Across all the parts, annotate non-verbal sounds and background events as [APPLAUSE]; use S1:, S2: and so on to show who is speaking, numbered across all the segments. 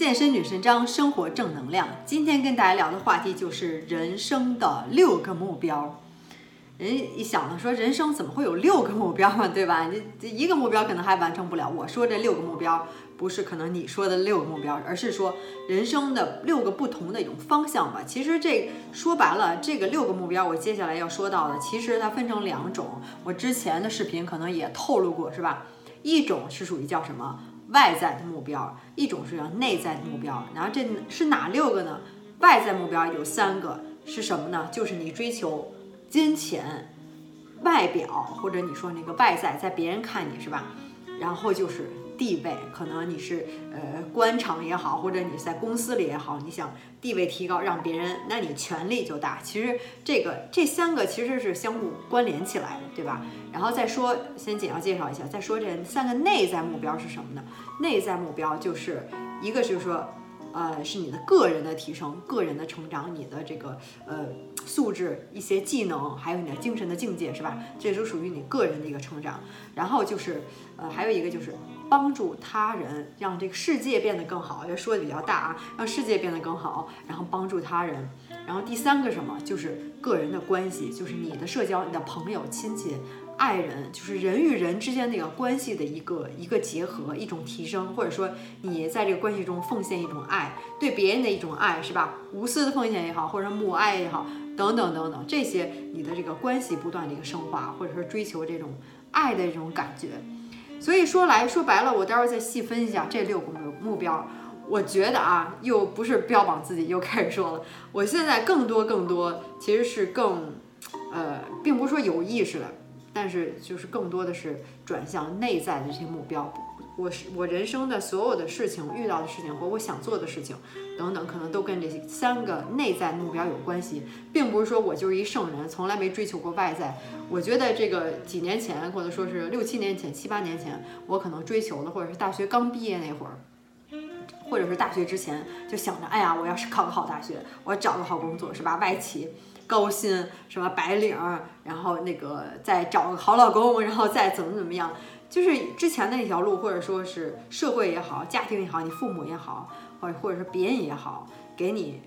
S1: 健身女神张，生活正能量。今天跟大家聊的话题就是人生的六个目标。人一想呢，说人生怎么会有六个目标嘛，对吧？[LAUGHS] 你这一个目标可能还完成不了。我说这六个目标，不是可能你说的六个目标，而是说人生的六个不同的一种方向吧。其实这说白了，这个六个目标，我接下来要说到的，其实它分成两种。我之前的视频可能也透露过，是吧？一种是属于叫什么外在的目标，一种是叫内在的目标。然后这是哪六个呢？外在目标有三个，是什么呢？就是你追求。金钱、外表，或者你说那个外在，在别人看你是吧？然后就是地位，可能你是呃官场也好，或者你在公司里也好，你想地位提高，让别人，那你权力就大。其实这个这三个其实是相互关联起来的，对吧？然后再说，先简要介绍一下，再说这三个内在目标是什么呢？内在目标就是一个就是说。呃，是你的个人的提升、个人的成长，你的这个呃素质、一些技能，还有你的精神的境界，是吧？这都属于你个人的一个成长。然后就是呃，还有一个就是帮助他人，让这个世界变得更好。要说的比较大啊，让世界变得更好，然后帮助他人。然后第三个什么，就是个人的关系，就是你的社交、你的朋友、亲戚。爱人就是人与人之间那个关系的一个一个结合，一种提升，或者说你在这个关系中奉献一种爱，对别人的一种爱，是吧？无私的奉献也好，或者母爱也好，等等等等，这些你的这个关系不断的一个升华，或者说追求这种爱的这种感觉。所以说来说白了，我待会儿再细分一下这六个目目标。我觉得啊，又不是标榜自己，又开始说了。我现在更多更多其实是更，呃，并不是说有意识的。但是就是更多的是转向内在的这些目标，我是我人生的所有的事情遇到的事情和我想做的事情等等，可能都跟这三个内在目标有关系，并不是说我就是一圣人，从来没追求过外在。我觉得这个几年前或者说是六七年前、七八年前，我可能追求的，或者是大学刚毕业那会儿，或者是大学之前就想着，哎呀，我要是考个好大学，我找个好工作，是吧？外企。高薪什么白领，然后那个再找个好老公，然后再怎么怎么样，就是之前的那条路，或者说是社会也好，家庭也好，你父母也好，或或者是别人也好，给你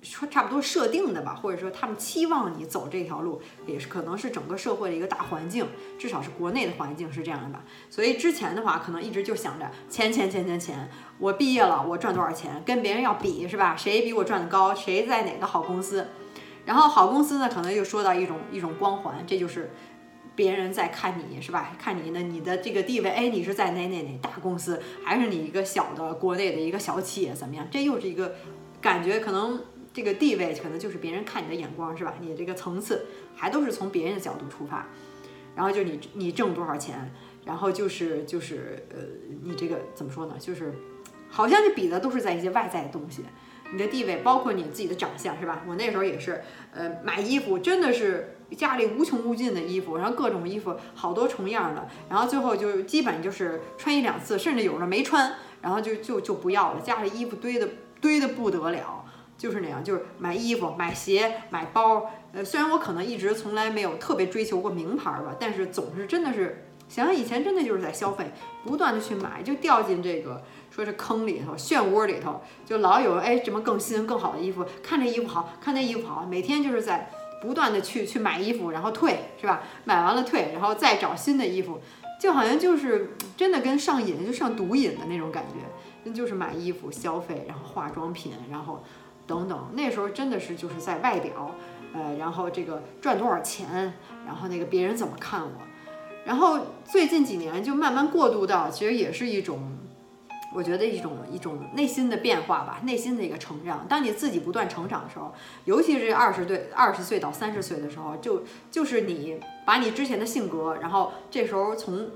S1: 说差不多设定的吧，或者说他们期望你走这条路，也是可能是整个社会的一个大环境，至少是国内的环境是这样的吧。所以之前的话，可能一直就想着钱钱钱钱钱，我毕业了我赚多少钱，跟别人要比是吧？谁比我赚的高，谁在哪个好公司。然后好公司呢，可能又说到一种一种光环，这就是别人在看你是吧？看你呢，你的这个地位，哎，你是在哪哪哪大公司，还是你一个小的国内的一个小企业怎么样？这又是一个感觉，可能这个地位可能就是别人看你的眼光是吧？你这个层次还都是从别人的角度出发，然后就你你挣多少钱，然后就是就是呃，你这个怎么说呢？就是好像你比的都是在一些外在的东西。你的地位包括你自己的长相是吧？我那时候也是，呃，买衣服真的是家里无穷无尽的衣服，然后各种衣服好多重样的，然后最后就基本就是穿一两次，甚至有的没穿，然后就就就不要了。家里衣服堆的堆的不得了，就是那样，就是买衣服、买鞋、买包。呃，虽然我可能一直从来没有特别追求过名牌吧，但是总是真的是想想以前真的就是在消费，不断的去买，就掉进这个。说是坑里头、漩涡里头，就老有哎什么更新、更好的衣服，看这衣服好看，那衣服好，每天就是在不断的去去买衣服，然后退，是吧？买完了退，然后再找新的衣服，就好像就是真的跟上瘾，就上毒瘾的那种感觉。那就是买衣服、消费，然后化妆品，然后等等。那时候真的是就是在外表，呃，然后这个赚多少钱，然后那个别人怎么看我，然后最近几年就慢慢过渡到，其实也是一种。我觉得一种一种内心的变化吧，内心的一个成长。当你自己不断成长的时候，尤其是二十岁二十岁到三十岁的时候，就就是你把你之前的性格，然后这时候从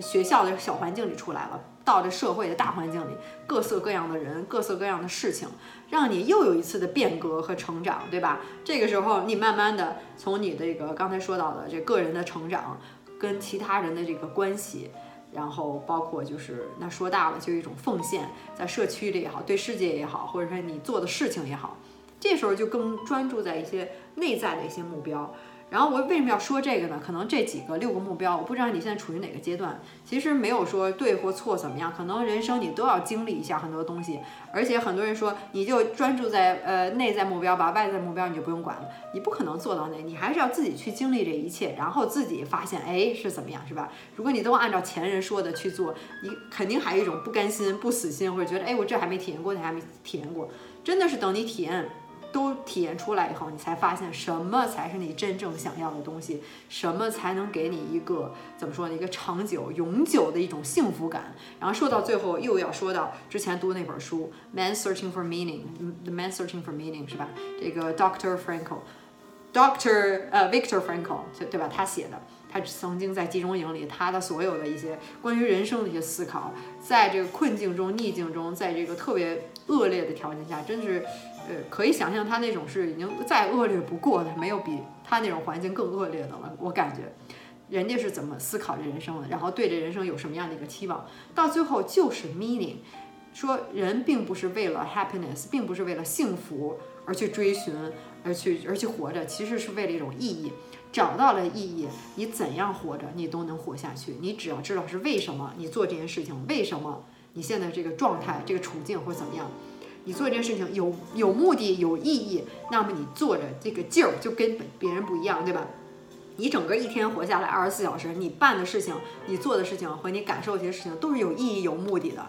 S1: 学校的小环境里出来了，到这社会的大环境里，各色各样的人，各色各样的事情，让你又有一次的变革和成长，对吧？这个时候，你慢慢的从你这个刚才说到的这个人的成长，跟其他人的这个关系。然后包括就是那说大了，就一种奉献，在社区里也好，对世界也好，或者说你做的事情也好，这时候就更专注在一些内在的一些目标。然后我为什么要说这个呢？可能这几个六个目标，我不知道你现在处于哪个阶段。其实没有说对或错怎么样，可能人生你都要经历一下很多东西。而且很多人说你就专注在呃内在目标吧，外在目标你就不用管了。你不可能做到那，你还是要自己去经历这一切，然后自己发现哎是怎么样，是吧？如果你都按照前人说的去做，你肯定还有一种不甘心、不死心，或者觉得哎我这还没体验过，那还没体验过。真的是等你体验。都体验出来以后，你才发现什么才是你真正想要的东西，什么才能给你一个怎么说呢？一个长久、永久的一种幸福感。然后说到最后，又要说到之前读那本书《Man Searching for Meaning》，The Man Searching for Meaning 是吧？这个 Doctor Frankel，Doctor 呃 Victor Frankel 对对吧？他写的，他曾经在集中营里，他的所有的一些关于人生的一些思考，在这个困境中、逆境中，在这个特别恶劣的条件下，真是。呃，可以想象他那种是已经再恶劣不过的，没有比他那种环境更恶劣的了。我感觉，人家是怎么思考这人生的，然后对这人生有什么样的一个期望，到最后就是 meaning。说人并不是为了 happiness，并不是为了幸福而去追寻，而去而去活着，其实是为了一种意义。找到了意义，你怎样活着，你都能活下去。你只要知道是为什么你做这件事情，为什么你现在这个状态、这个处境或怎么样。你做这件事情有有目的有意义，那么你做着这个劲儿就跟别人不一样，对吧？你整个一天活下来二十四小时，你办的事情、你做的事情和你感受这些事情都是有意义、有目的的，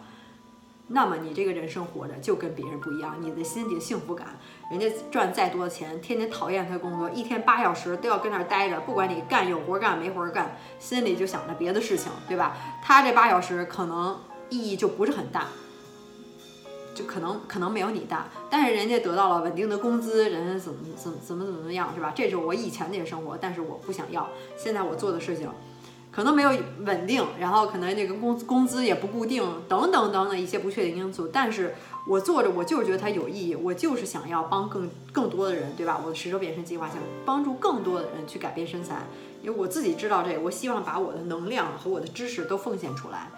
S1: 那么你这个人生活着就跟别人不一样，你的心底幸福感，人家赚再多的钱，天天讨厌他工作，一天八小时都要跟那儿待着，不管你干有活干没活干，心里就想着别的事情，对吧？他这八小时可能意义就不是很大。就可能可能没有你大，但是人家得到了稳定的工资，人家怎么怎么怎么怎么样是吧？这是我以前那些生活，但是我不想要。现在我做的事情，可能没有稳定，然后可能那个工工资也不固定，等等等等一些不确定因素。但是我做着，我就是觉得它有意义，我就是想要帮更更多的人，对吧？我的十周变身计划想帮助更多的人去改变身材，因为我自己知道这个，我希望把我的能量和我的知识都奉献出来，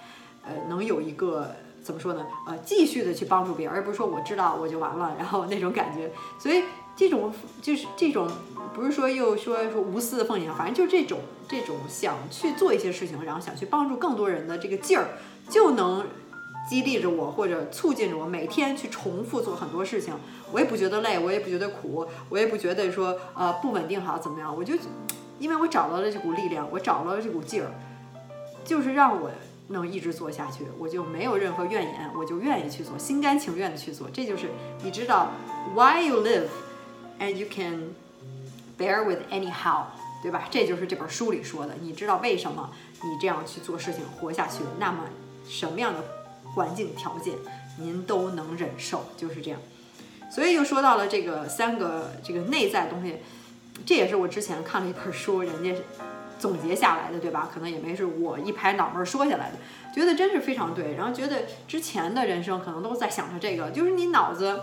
S1: 呃，能有一个。怎么说呢？呃，继续的去帮助别人，而不是说我知道我就完了，然后那种感觉。所以这种就是这种，不是说又说说无私的奉献，反正就是这种这种想去做一些事情，然后想去帮助更多人的这个劲儿，就能激励着我，或者促进着我每天去重复做很多事情。我也不觉得累，我也不觉得苦，我也不觉得说呃不稳定好怎么样。我就因为我找到了这股力量，我找到了这股劲儿，就是让我。能一直做下去，我就没有任何怨言，我就愿意去做，心甘情愿的去做。这就是你知道，why you live and you can bear with anyhow，对吧？这就是这本书里说的。你知道为什么你这样去做事情活下去？那么什么样的环境条件您都能忍受，就是这样。所以又说到了这个三个这个内在东西，这也是我之前看了一本书，人家。总结下来的，对吧？可能也没是我一拍脑门说下来的，觉得真是非常对。然后觉得之前的人生可能都在想着这个，就是你脑子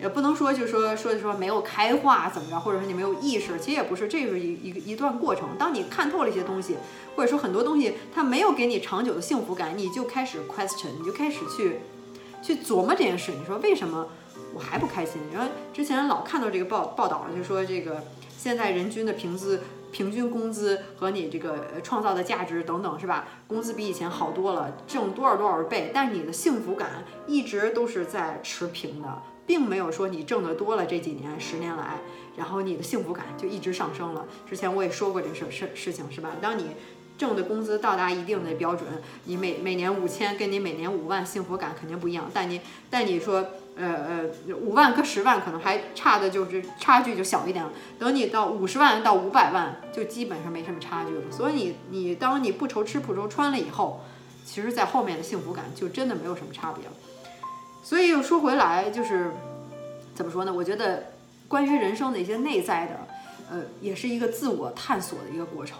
S1: 也不能说，就说说说没有开化怎么着，或者说你没有意识，其实也不是，这是一一一段过程。当你看透了一些东西，或者说很多东西它没有给你长久的幸福感，你就开始 question，你就开始去去琢磨这件事。你说为什么我还不开心？然后之前老看到这个报报道，就说这个现在人均的平资。平均工资和你这个创造的价值等等，是吧？工资比以前好多了，挣多少多少倍，但你的幸福感一直都是在持平的，并没有说你挣的多了这几年十年来，然后你的幸福感就一直上升了。之前我也说过这事事事情，是吧？当你挣的工资到达一定的标准，你每每年五千，跟你每年五万幸福感肯定不一样。但你但你说。呃呃，五万跟十万可能还差的就是差距就小一点了。等你到五十万到五百万，就基本上没什么差距了。所以你你当你不愁吃不愁穿了以后，其实在后面的幸福感就真的没有什么差别了。所以又说回来，就是怎么说呢？我觉得关于人生的一些内在的，呃，也是一个自我探索的一个过程。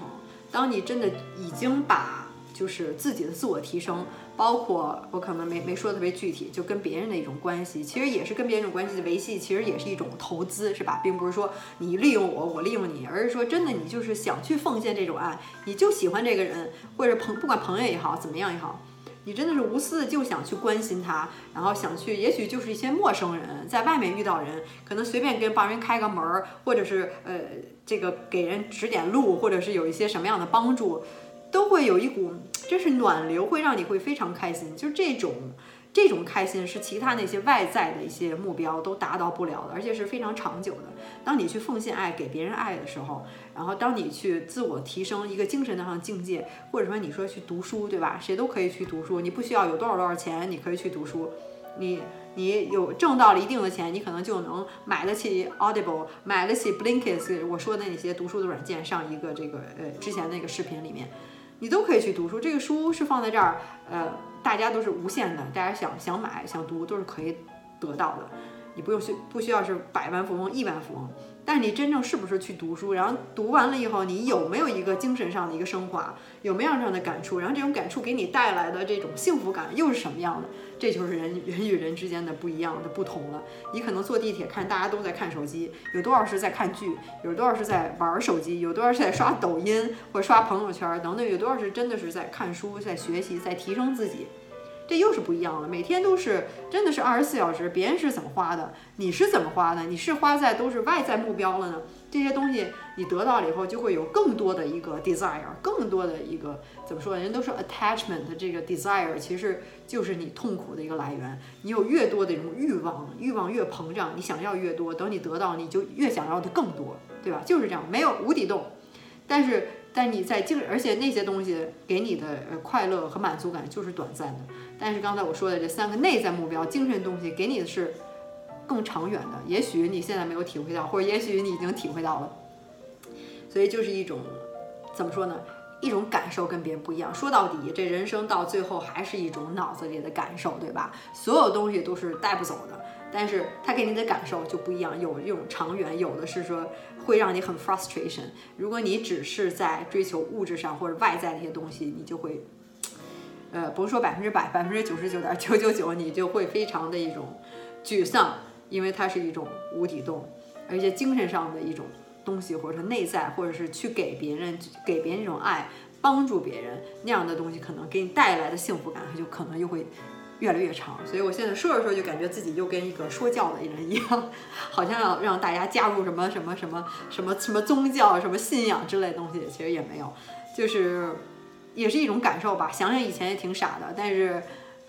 S1: 当你真的已经把就是自己的自我提升。包括我可能没没说特别具体，就跟别人的一种关系，其实也是跟别人这种关系的维系，其实也是一种投资，是吧？并不是说你利用我，我利用你，而是说真的，你就是想去奉献这种爱，你就喜欢这个人，或者朋不管朋友也好，怎么样也好，你真的是无私的就想去关心他，然后想去，也许就是一些陌生人在外面遇到人，可能随便跟帮人开个门儿，或者是呃这个给人指点路，或者是有一些什么样的帮助，都会有一股真是暖流，会让你会非常开心。就这种。这种开心是其他那些外在的一些目标都达到不了的，而且是非常长久的。当你去奉献爱、给别人爱的时候，然后当你去自我提升一个精神上的境界，或者说你说去读书，对吧？谁都可以去读书，你不需要有多少多少钱，你可以去读书。你你有挣到了一定的钱，你可能就能买得起 Audible，买得起 Blinkist。我说的那些读书的软件，上一个这个呃之前那个视频里面，你都可以去读书。这个书是放在这儿，呃。大家都是无限的，大家想想买想读都是可以得到的，你不用需不需要是百万富翁亿万富翁，但是你真正是不是去读书，然后读完了以后，你有没有一个精神上的一个升华，有没有这样的感触，然后这种感触给你带来的这种幸福感又是什么样的？这就是人人与人之间的不一样的不同了。你可能坐地铁看大家都在看手机，有多少是在看剧，有多少是在玩手机，有多少是在刷抖音或刷朋友圈等等，有多少是真的是在看书、在学习、在提升自己。这又是不一样了，每天都是真的是二十四小时，别人是怎么花的，你是怎么花的？你是花在都是外在目标了呢？这些东西你得到了以后，就会有更多的一个 desire，更多的一个怎么说？人都说 attachment，这个 desire 其实就是你痛苦的一个来源。你有越多的这种欲望，欲望越膨胀，你想要越多，等你得到，你就越想要的更多，对吧？就是这样，没有无底洞。但是，但你在精，而且那些东西给你的快乐和满足感就是短暂的。但是刚才我说的这三个内在目标，精神东西给你的是更长远的。也许你现在没有体会到，或者也许你已经体会到了。所以就是一种怎么说呢？一种感受跟别人不一样。说到底，这人生到最后还是一种脑子里的感受，对吧？所有东西都是带不走的，但是他给你的感受就不一样。有一种长远，有的是说会让你很 frustration。如果你只是在追求物质上或者外在的一些东西，你就会。呃，不是说百分之百，百分之九十九点九九九，你就会非常的一种沮丧，因为它是一种无底洞，而且精神上的一种东西，或者说内在，或者是去给别人给别人一种爱，帮助别人那样的东西，可能给你带来的幸福感，它就可能又会越来越长。所以我现在说着说，就感觉自己就跟一个说教的人一样，好像要让大家加入什么什么什么什么什么宗教、什么信仰之类的东西，其实也没有，就是。也是一种感受吧。想想以前也挺傻的，但是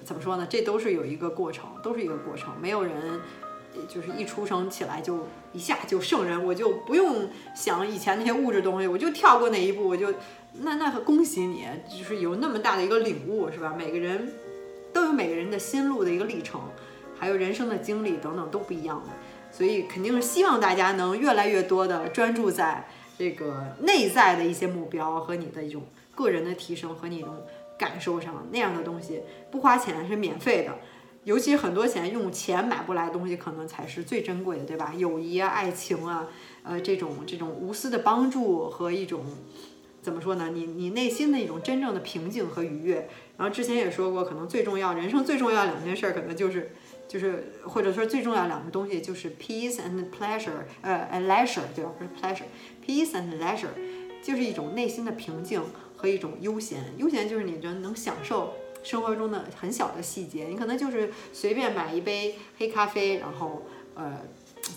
S1: 怎么说呢？这都是有一个过程，都是一个过程。没有人就是一出生起来就一下就圣人，我就不用想以前那些物质东西，我就跳过那一步，我就那那恭喜你，就是有那么大的一个领悟，是吧？每个人都有每个人的心路的一个历程，还有人生的经历等等都不一样的，所以肯定是希望大家能越来越多的专注在这个内在的一些目标和你的一种。个人的提升和你种感受上那样的东西不花钱是免费的，尤其很多钱用钱买不来的东西可能才是最珍贵的，对吧？友谊啊，爱情啊，呃，这种这种无私的帮助和一种怎么说呢？你你内心的一种真正的平静和愉悦。然后之前也说过，可能最重要，人生最重要两件事儿，可能就是就是或者说最重要两个东西就是 peace and pleasure，呃，leisure 对吧？不是 pleasure，peace and leisure 就是一种内心的平静。和一种悠闲，悠闲就是你觉得能享受生活中的很小的细节。你可能就是随便买一杯黑咖啡，然后呃，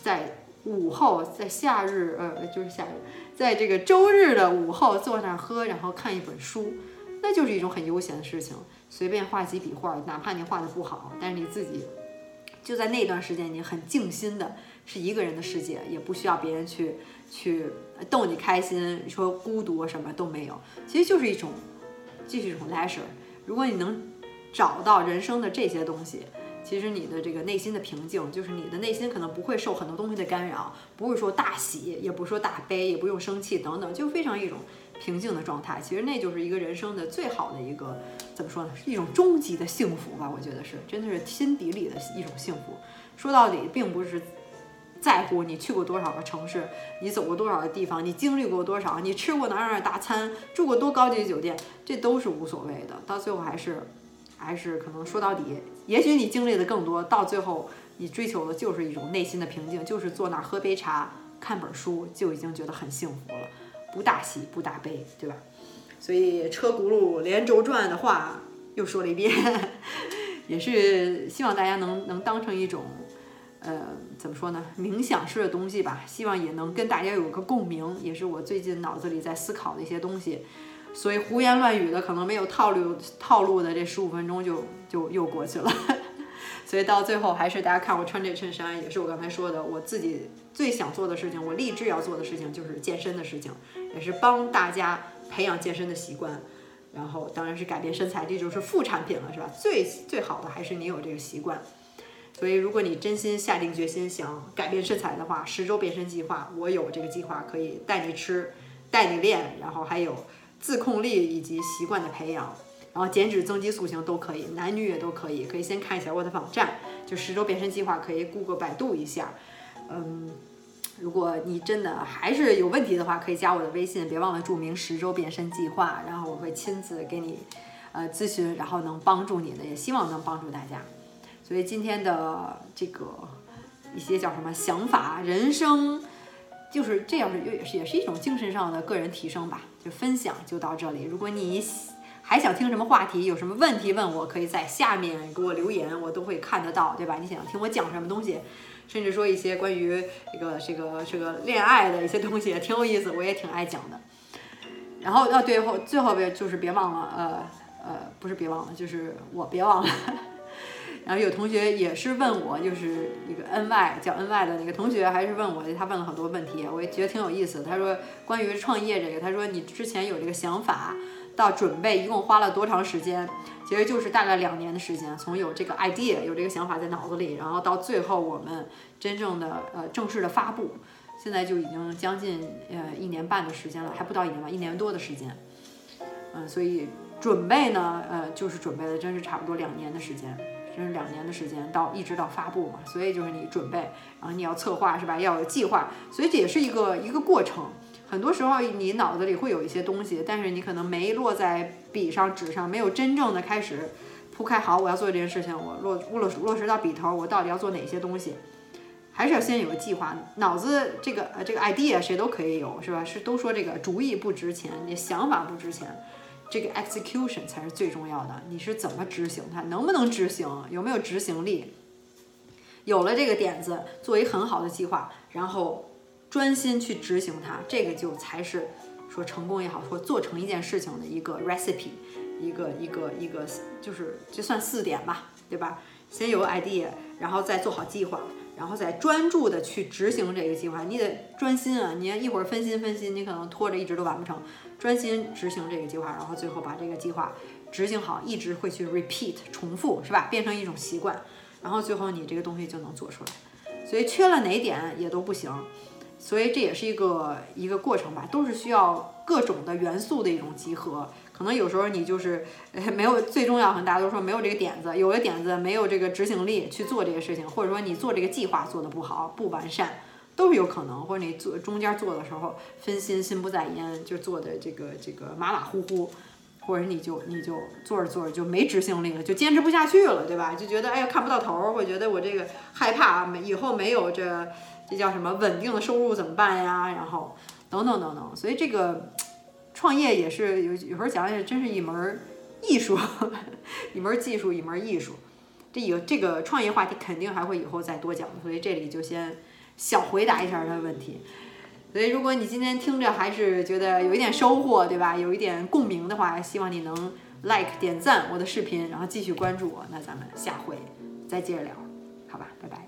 S1: 在午后，在夏日，呃，就是夏日，在这个周日的午后坐那儿喝，然后看一本书，那就是一种很悠闲的事情。随便画几笔画，哪怕你画的不好，但是你自己就在那段时间，你很静心的，是一个人的世界，也不需要别人去。去逗你开心，说孤独什么都没有，其实就是一种，就是一种 leisure。如果你能找到人生的这些东西，其实你的这个内心的平静，就是你的内心可能不会受很多东西的干扰，不会说大喜，也不说大悲，也不用生气等等，就非常一种平静的状态。其实那就是一个人生的最好的一个怎么说呢？是一种终极的幸福吧？我觉得是，真的是心底里的一种幸福。说到底，并不是。在乎你去过多少个城市，你走过多少个地方，你经历过多少，你吃过哪哪大餐，住过多高级的酒店，这都是无所谓的。到最后还是，还是可能说到底，也许你经历的更多，到最后你追求的就是一种内心的平静，就是坐那儿喝杯茶，看本书，就已经觉得很幸福了，不大喜不大悲，对吧？所以车轱辘连轴转的话，又说了一遍，[LAUGHS] 也是希望大家能能当成一种，呃，怎么说呢，冥想式的东西吧。希望也能跟大家有个共鸣，也是我最近脑子里在思考的一些东西。所以胡言乱语的，可能没有套路套路的这十五分钟就就又过去了。[LAUGHS] 所以到最后还是大家看我穿这衬衫，也是我刚才说的，我自己最想做的事情，我立志要做的事情就是健身的事情，也是帮大家培养健身的习惯。然后当然是改变身材，这就是副产品了，是吧？最最好的还是你有这个习惯。所以如果你真心下定决心想改变身材的话，十周变身计划，我有这个计划可以带你吃，带你练，然后还有。自控力以及习惯的培养，然后减脂增肌塑形都可以，男女也都可以。可以先看一下我的网站，就十周变身计划，可以谷歌、百度一下。嗯，如果你真的还是有问题的话，可以加我的微信，别忘了注明十周变身计划，然后我会亲自给你呃咨询，然后能帮助你的，也希望能帮助大家。所以今天的这个一些叫什么想法、人生。就是这样，是也是也是一种精神上的个人提升吧。就分享就到这里。如果你还想听什么话题，有什么问题问我，可以在下面给我留言，我都会看得到，对吧？你想听我讲什么东西，甚至说一些关于这个这个这个恋爱的一些东西，挺有意思，我也挺爱讲的。然后啊，最后最后别就是别忘了，呃呃，不是别忘了，就是我别忘了。然后有同学也是问我，就是一个 N Y 叫 N Y 的那个同学，还是问我，他问了很多问题，我也觉得挺有意思。他说关于创业这个，他说你之前有这个想法到准备一共花了多长时间？其实就是大概两年的时间，从有这个 idea 有这个想法在脑子里，然后到最后我们真正的呃正式的发布，现在就已经将近呃一年半的时间了，还不到一年吧，一年多的时间。嗯，所以准备呢，呃，就是准备了，真是差不多两年的时间。这是两年的时间，到一直到发布嘛，所以就是你准备，然后你要策划是吧？要有计划，所以这也是一个一个过程。很多时候你脑子里会有一些东西，但是你可能没落在笔上、纸上，没有真正的开始铺开。好，我要做这件事情，我落落落实到笔头，我到底要做哪些东西？还是要先有个计划。脑子这个呃这个 idea 谁都可以有是吧？是都说这个主意不值钱，你想法不值钱。这个 execution 才是最重要的，你是怎么执行它，能不能执行，有没有执行力？有了这个点子，做一很好的计划，然后专心去执行它，这个就才是说成功也好，说做成一件事情的一个 recipe，一个一个一个就是就算四点吧，对吧？先有 idea，然后再做好计划，然后再专注的去执行这个计划。你得专心啊，你要一会儿分心分心，你可能拖着一直都完不成。专心执行这个计划，然后最后把这个计划执行好，一直会去 repeat 重复，是吧？变成一种习惯，然后最后你这个东西就能做出来。所以缺了哪点也都不行，所以这也是一个一个过程吧，都是需要各种的元素的一种集合。可能有时候你就是 [LAUGHS] 没有最重要，可能大家都说没有这个点子，有了点子没有这个执行力去做这个事情，或者说你做这个计划做的不好，不完善。都是有可能，或者你做中间做的时候分心，心不在焉，就做的这个这个马马虎虎，或者你就你就做着做着就没执行力了，就坚持不下去了，对吧？就觉得哎呀看不到头，会觉得我这个害怕没以后没有这这叫什么稳定的收入怎么办呀？然后等等等等，所以这个创业也是有有时候讲也真是一门艺术，[LAUGHS] 一门技术，一门艺术。这有这个创业话题肯定还会以后再多讲，所以这里就先。想回答一下他的问题，所以如果你今天听着还是觉得有一点收获，对吧？有一点共鸣的话，希望你能 like 点赞我的视频，然后继续关注我。那咱们下回再接着聊，好吧，拜拜。